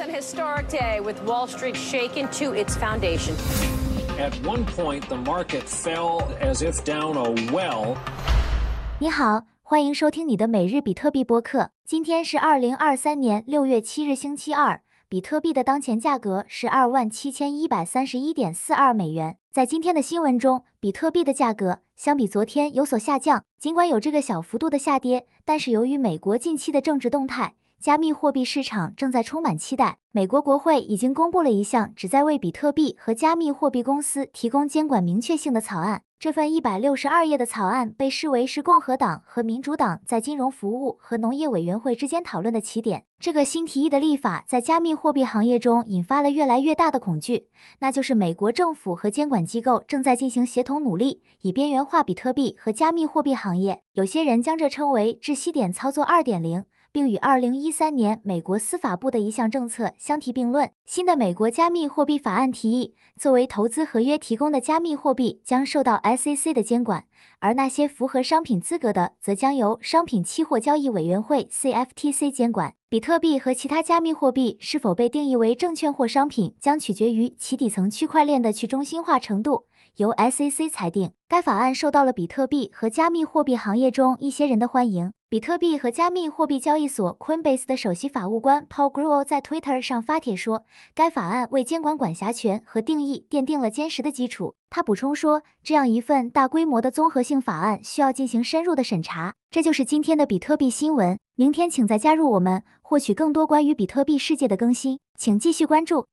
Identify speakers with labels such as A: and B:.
A: an historic day with Wall Street shaken to its foundation.
B: At one point, the market fell as if down a well.
C: 你好，欢迎收听你的每日比特币播客。今天是二零二三年六月七日，星期二。比特币的当前价格是二万七千一百三十一点四二美元。在今天的新闻中，比特币的价格相比昨天有所下降，尽管有这个小幅度的下跌，但是由于美国近期的政治动态，加密货币市场正在充满期待。美国国会已经公布了一项旨在为比特币和加密货币公司提供监管明确性的草案。这份一百六十二页的草案被视为是共和党和民主党在金融服务和农业委员会之间讨论的起点。这个新提议的立法在加密货币行业中引发了越来越大的恐惧，那就是美国政府和监管机构正在进行协同努力，以边缘化比特币和加密货币行业。有些人将这称为“窒息点操作二点零”。并与二零一三年美国司法部的一项政策相提并论。新的美国加密货币法案提议，作为投资合约提供的加密货币将受到 SEC 的监管，而那些符合商品资格的，则将由商品期货交易委员会 CFTC 监管。比特币和其他加密货币是否被定义为证券或商品，将取决于其底层区块链的去中心化程度。由 SEC 裁定，该法案受到了比特币和加密货币行业中一些人的欢迎。比特币和加密货币交易所 Coinbase 的首席法务官 Paul Grewal 在 Twitter 上发帖说，该法案为监管管辖权和定义奠定了坚实的基础。他补充说，这样一份大规模的综合性法案需要进行深入的审查。这就是今天的比特币新闻。明天请再加入我们，获取更多关于比特币世界的更新。请继续关注。